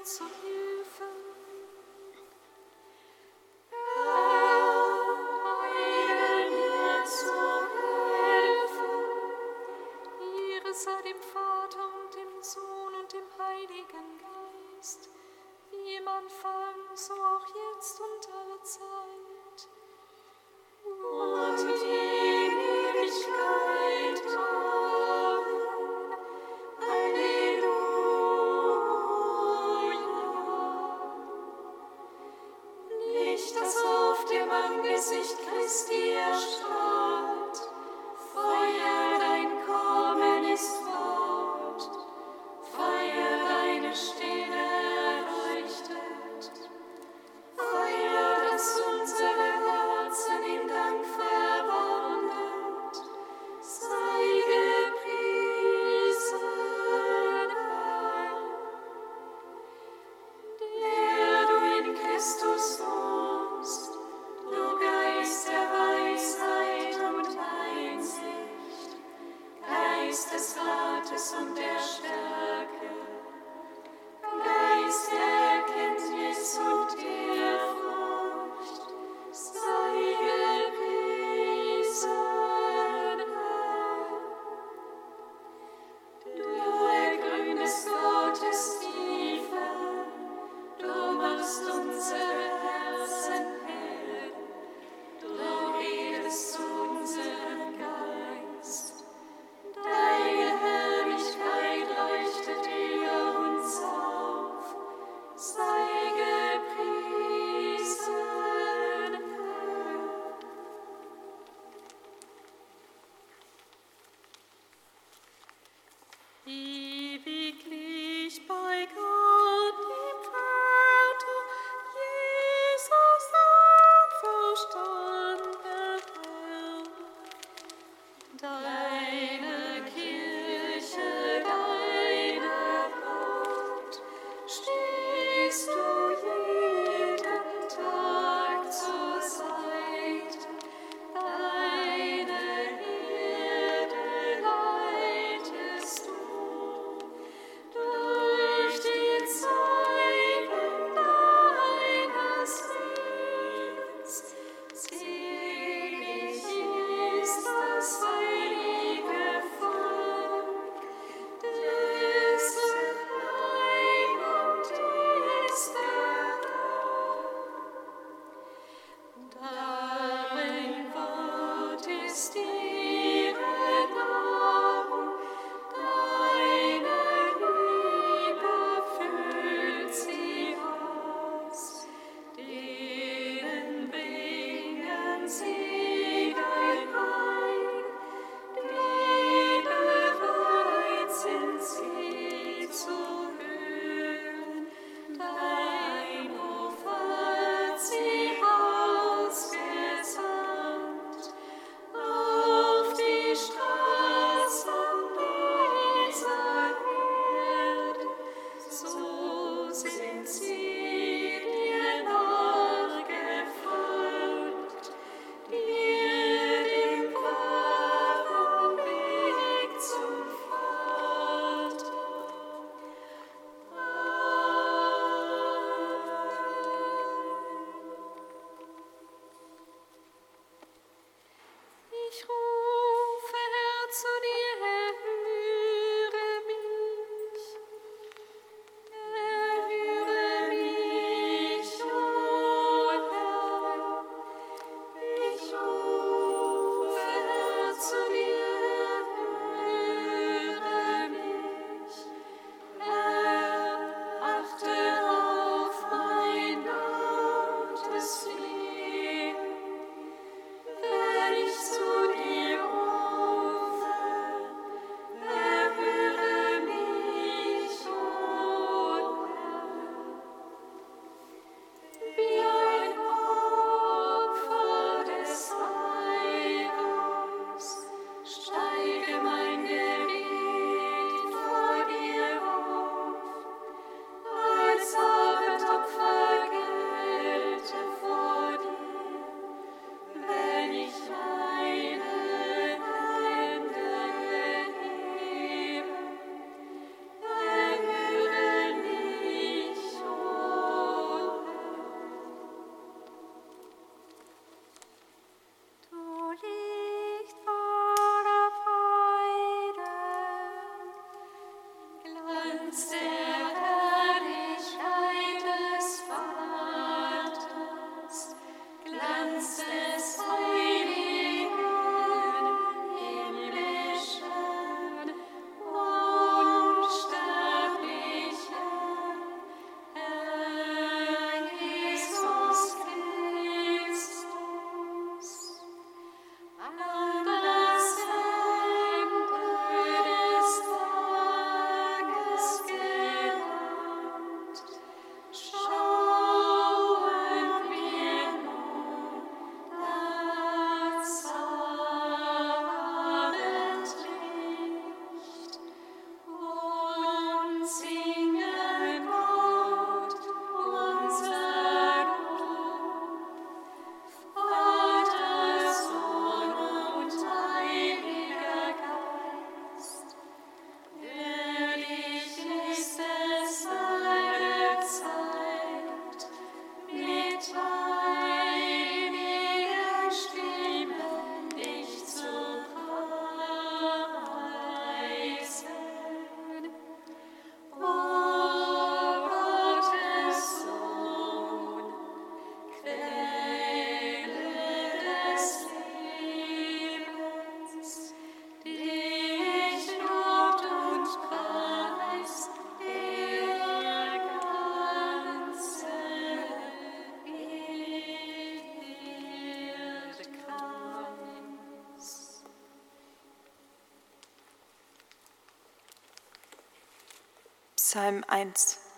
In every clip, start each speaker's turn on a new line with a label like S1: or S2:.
S1: mir
S2: Psalm 1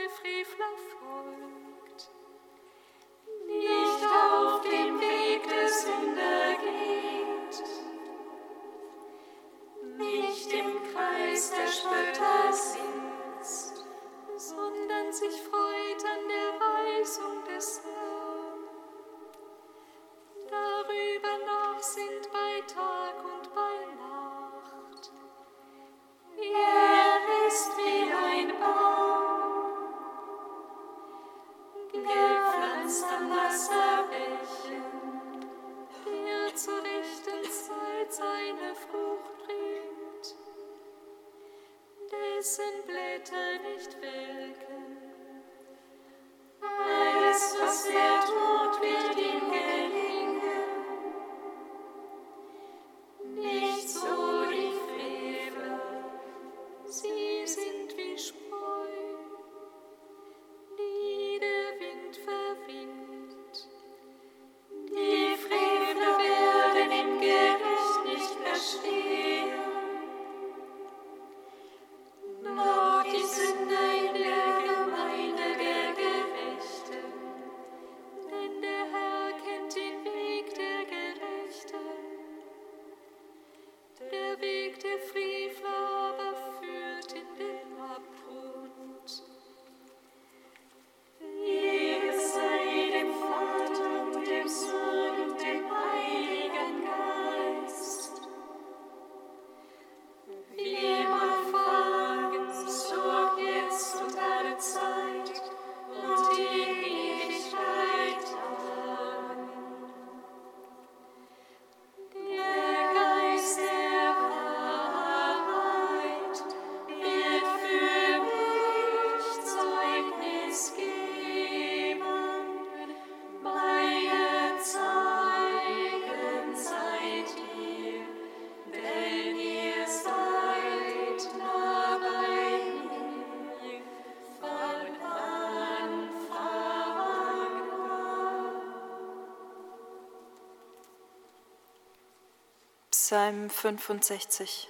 S1: der Frevler voll.
S2: Psalm 65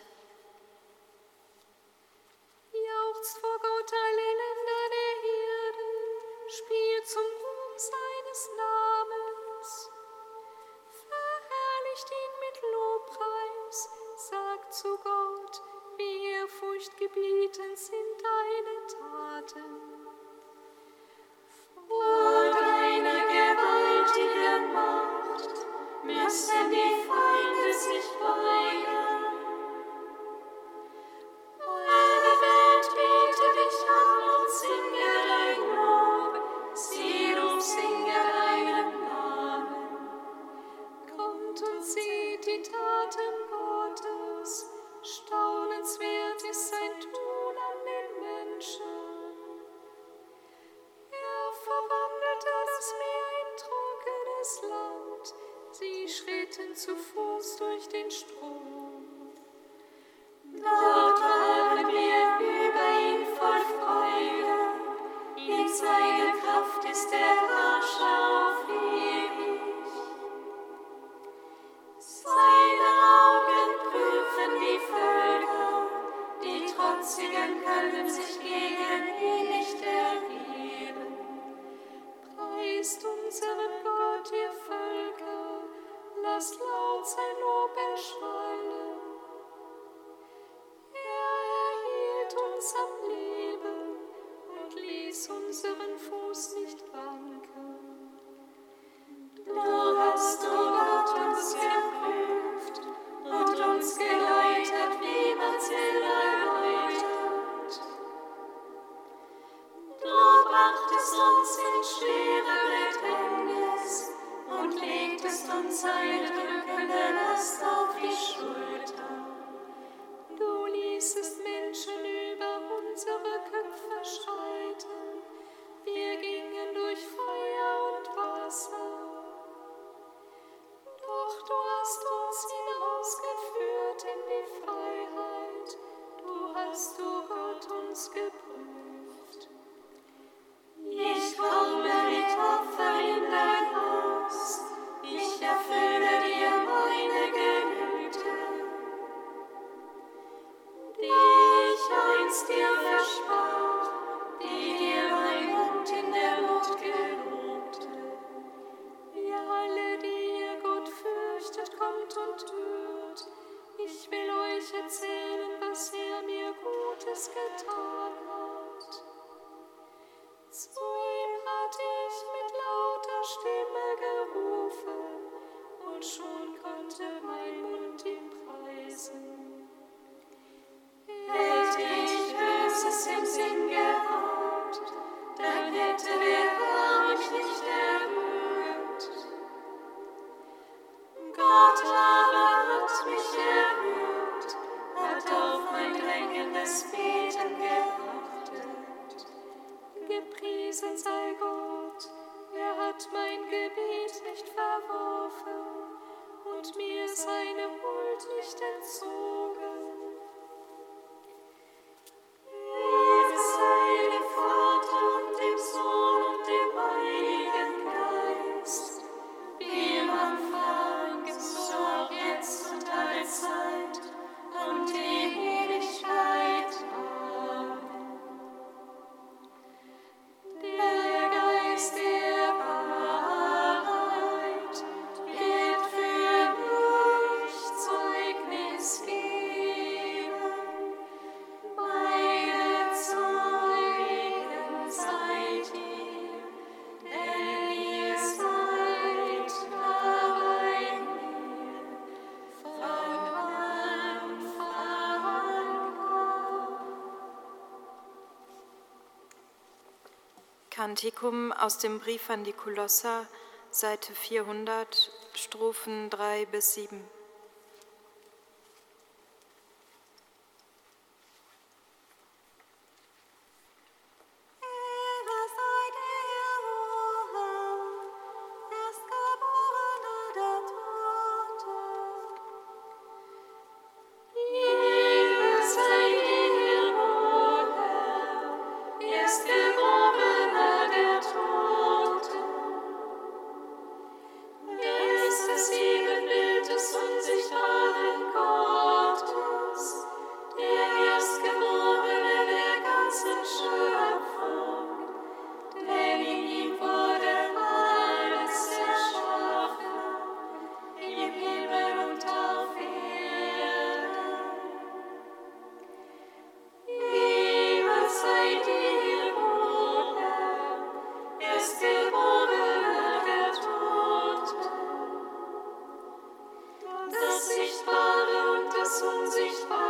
S1: fernes Land. Sie schritten zu Fuß durch den Strom. Dort waren wir über ihn voll Freude. In seiner Kraft ist der Herrscher auf ewig. Seine Augen prüfen die Völker, die Trotzigen können sich gegen ihn nicht des Lamms ein Lob erschallen. des Beten geachtet. Gepriesen sei Gott, er hat mein Gebet nicht verworfen und mir seine Huld nicht entzogen.
S2: Kantikum aus dem Brief an die Kolosser, Seite 400, Strophen 3 bis 7.
S1: Sichtbare und das Unsichtbare.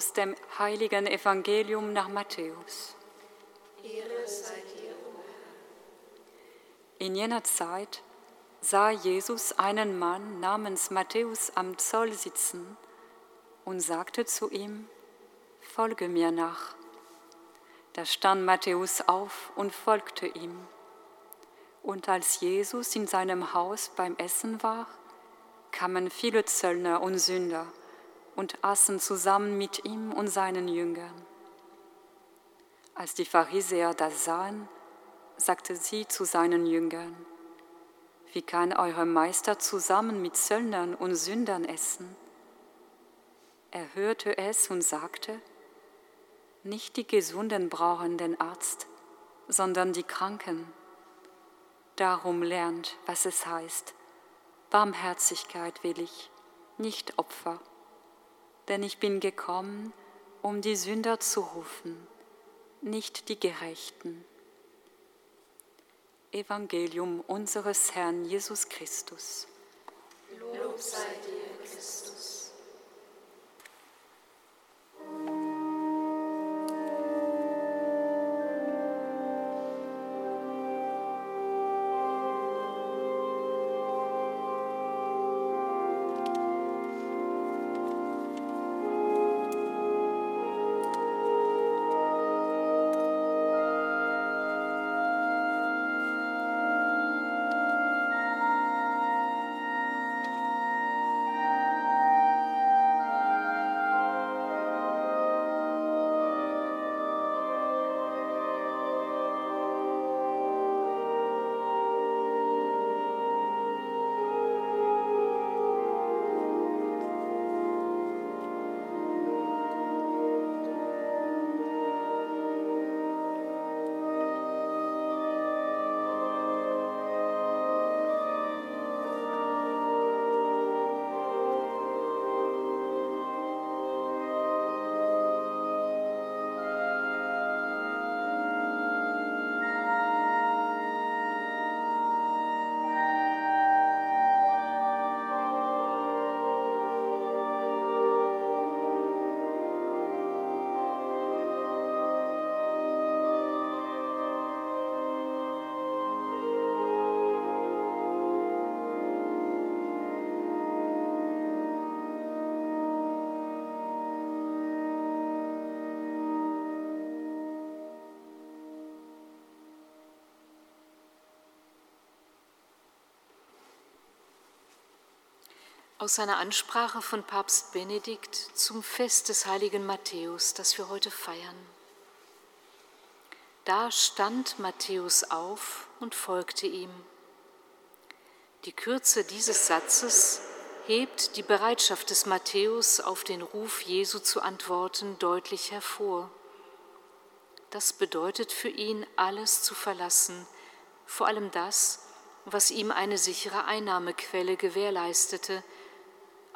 S3: Aus dem heiligen Evangelium nach Matthäus. In jener Zeit sah Jesus einen Mann namens Matthäus am Zoll sitzen und sagte zu ihm, Folge mir nach. Da stand Matthäus auf und folgte ihm. Und als Jesus in seinem Haus beim Essen war, kamen viele Zöllner und Sünder und aßen zusammen mit ihm und seinen Jüngern. Als die Pharisäer das sahen, sagte sie zu seinen Jüngern, wie kann euer Meister zusammen mit Zöllnern und Sündern essen? Er hörte es und sagte, nicht die Gesunden brauchen den Arzt, sondern die Kranken. Darum lernt, was es heißt, Barmherzigkeit will ich, nicht Opfer. Denn ich bin gekommen, um die Sünder zu rufen, nicht die Gerechten. Evangelium unseres Herrn Jesus Christus.
S1: Lob sei dir, Christus.
S4: Aus seiner Ansprache von Papst Benedikt zum Fest des heiligen Matthäus, das wir heute feiern. Da stand Matthäus auf und folgte ihm. Die Kürze dieses Satzes hebt die Bereitschaft des Matthäus, auf den Ruf Jesu zu antworten, deutlich hervor. Das bedeutet für ihn, alles zu verlassen, vor allem das, was ihm eine sichere Einnahmequelle gewährleistete,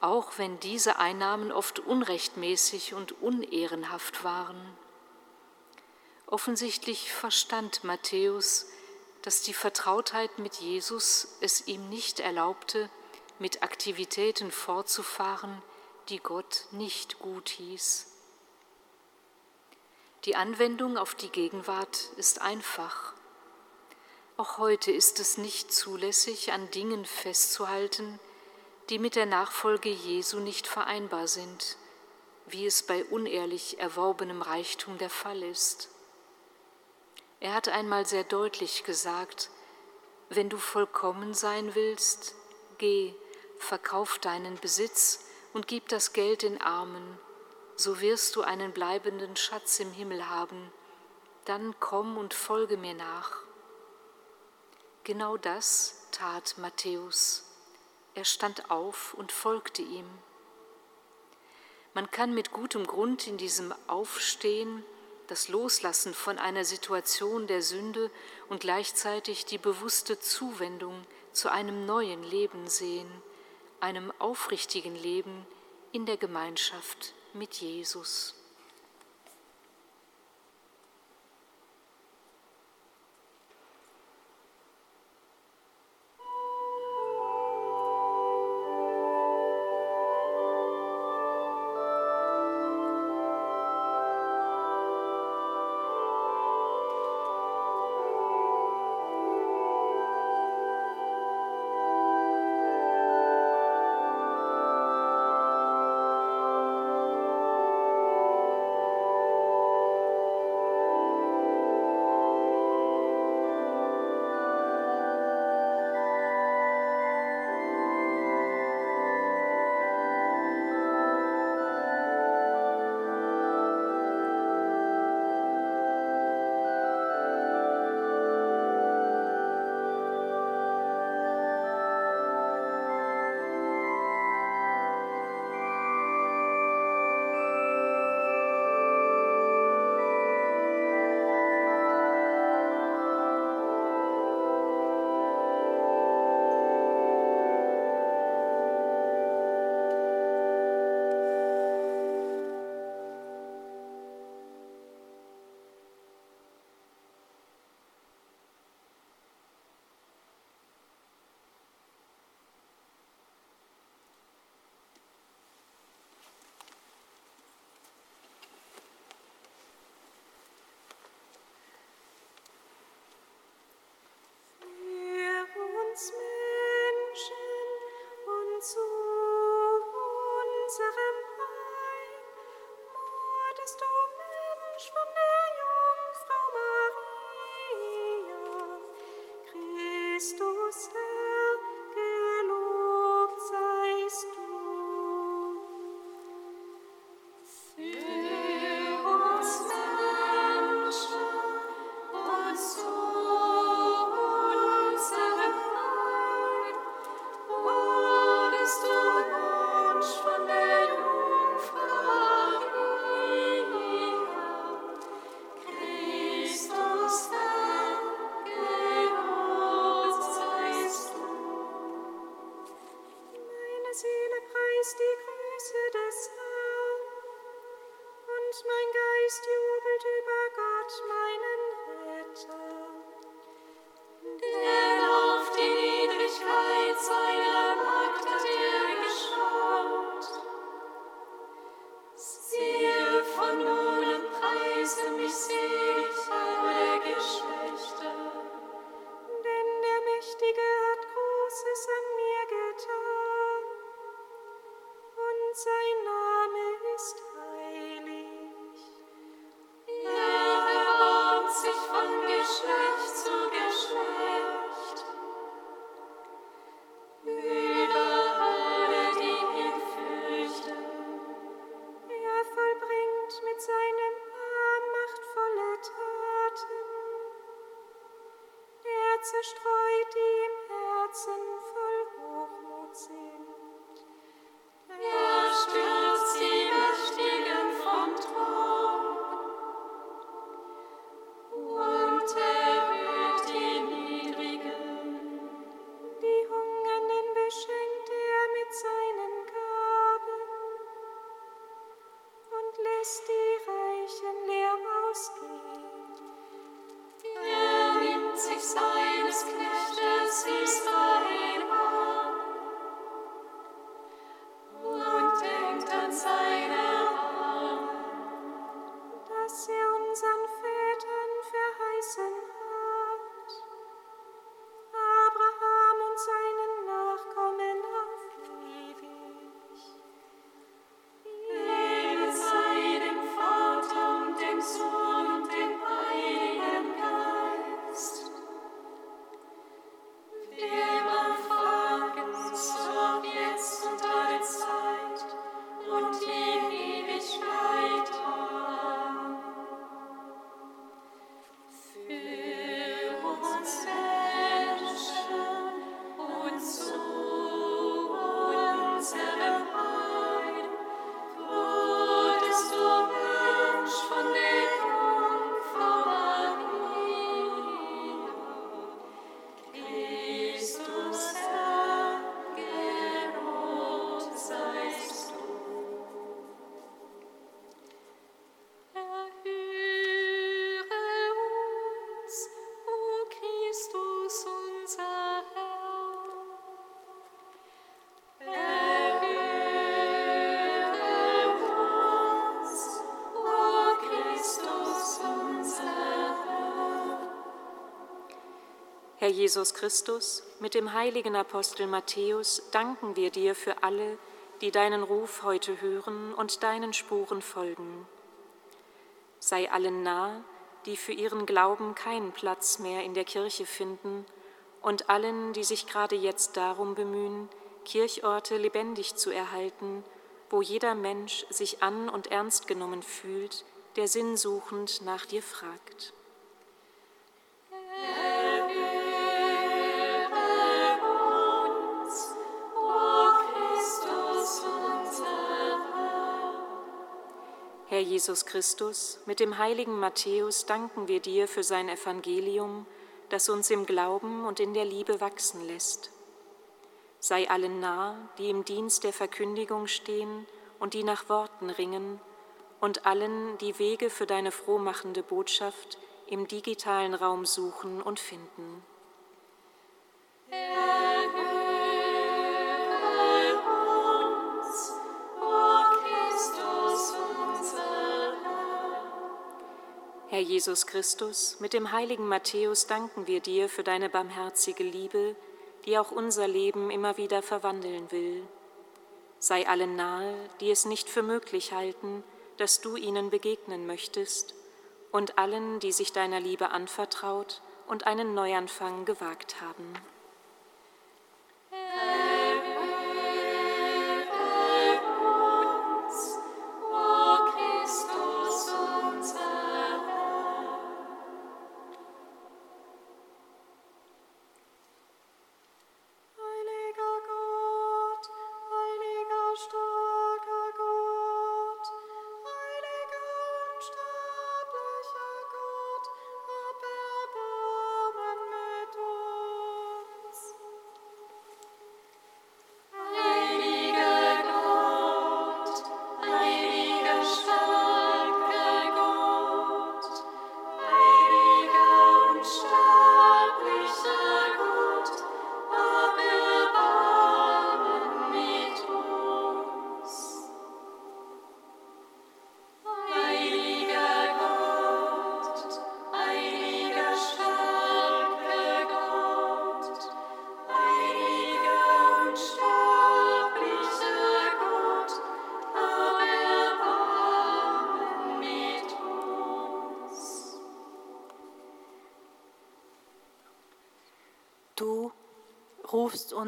S4: auch wenn diese Einnahmen oft unrechtmäßig und unehrenhaft waren. Offensichtlich verstand Matthäus, dass die Vertrautheit mit Jesus es ihm nicht erlaubte, mit Aktivitäten fortzufahren, die Gott nicht gut hieß. Die Anwendung auf die Gegenwart ist einfach. Auch heute ist es nicht zulässig, an Dingen festzuhalten, die mit der Nachfolge Jesu nicht vereinbar sind, wie es bei unehrlich erworbenem Reichtum der Fall ist. Er hat einmal sehr deutlich gesagt, wenn du vollkommen sein willst, geh, verkauf deinen Besitz und gib das Geld den Armen, so wirst du einen bleibenden Schatz im Himmel haben, dann komm und folge mir nach. Genau das tat Matthäus. Er stand auf und folgte ihm. Man kann mit gutem Grund in diesem Aufstehen das Loslassen von einer Situation der Sünde und gleichzeitig die bewusste Zuwendung zu einem neuen Leben sehen, einem aufrichtigen Leben in der Gemeinschaft mit Jesus.
S5: serait Christ jubelt über Gott, mein Jesus Christus, mit dem heiligen Apostel Matthäus danken wir dir für alle, die deinen Ruf heute hören und deinen Spuren folgen. Sei allen nah, die für ihren Glauben keinen Platz mehr in der Kirche finden, und allen, die sich gerade jetzt darum bemühen, Kirchorte lebendig zu erhalten, wo jeder Mensch sich an und ernst genommen fühlt, der sinnsuchend nach dir fragt. Herr Jesus Christus, mit dem heiligen Matthäus danken wir dir für sein Evangelium, das uns im Glauben und in der Liebe wachsen lässt. Sei allen nah, die im Dienst der Verkündigung stehen und die nach Worten ringen, und allen, die Wege für deine frohmachende Botschaft im digitalen Raum suchen und finden. Herr Jesus Christus, mit dem heiligen Matthäus danken wir dir für deine barmherzige Liebe, die auch unser Leben immer wieder verwandeln will. Sei allen nahe, die es nicht für möglich halten, dass du ihnen begegnen möchtest, und allen, die sich deiner Liebe anvertraut und einen Neuanfang gewagt haben.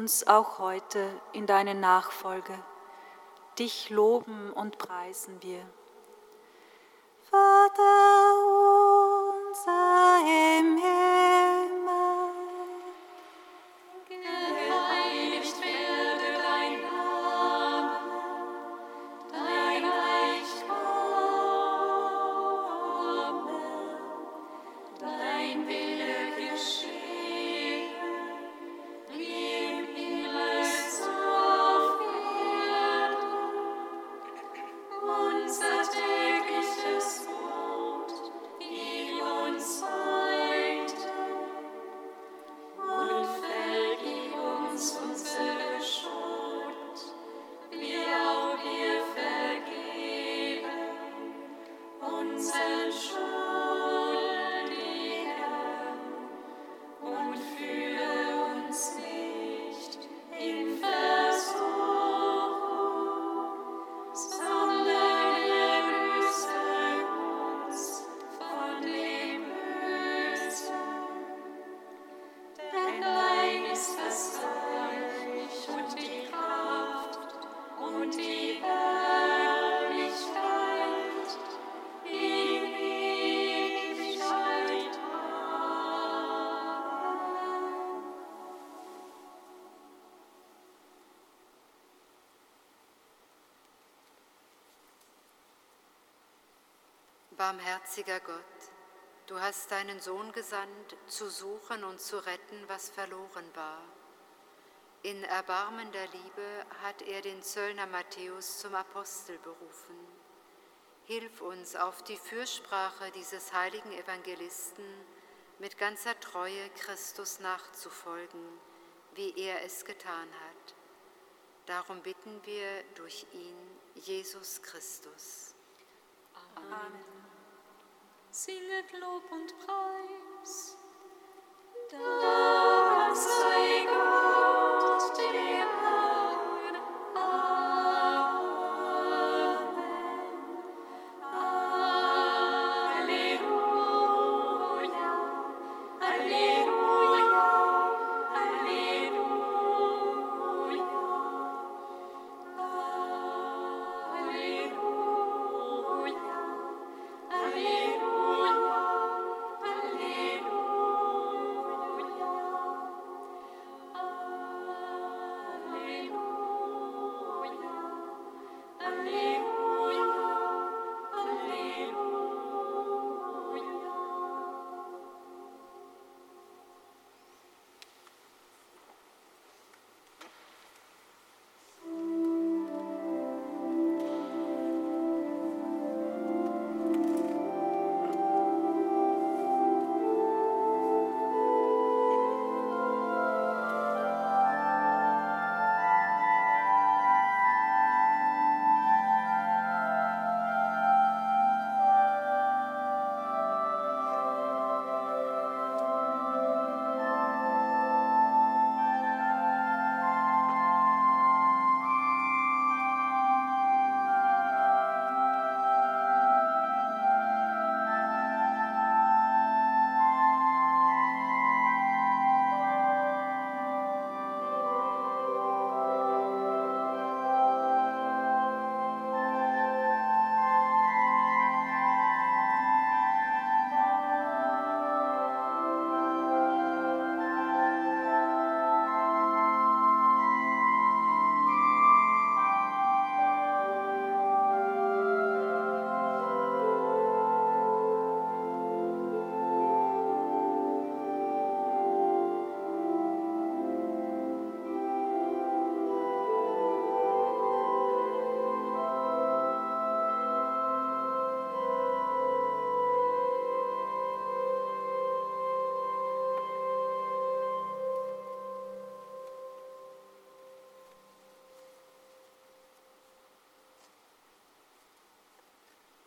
S1: Uns auch heute in deine Nachfolge. Dich loben und preisen wir. Vater
S6: Barmherziger Gott, du hast deinen Sohn gesandt, zu suchen und zu retten, was verloren war. In erbarmender Liebe hat er den Zöllner Matthäus zum Apostel berufen. Hilf uns auf die Fürsprache dieses heiligen Evangelisten mit ganzer Treue Christus nachzufolgen, wie er es getan hat. Darum bitten wir durch ihn, Jesus Christus.
S7: Singet Lob und Preis. Da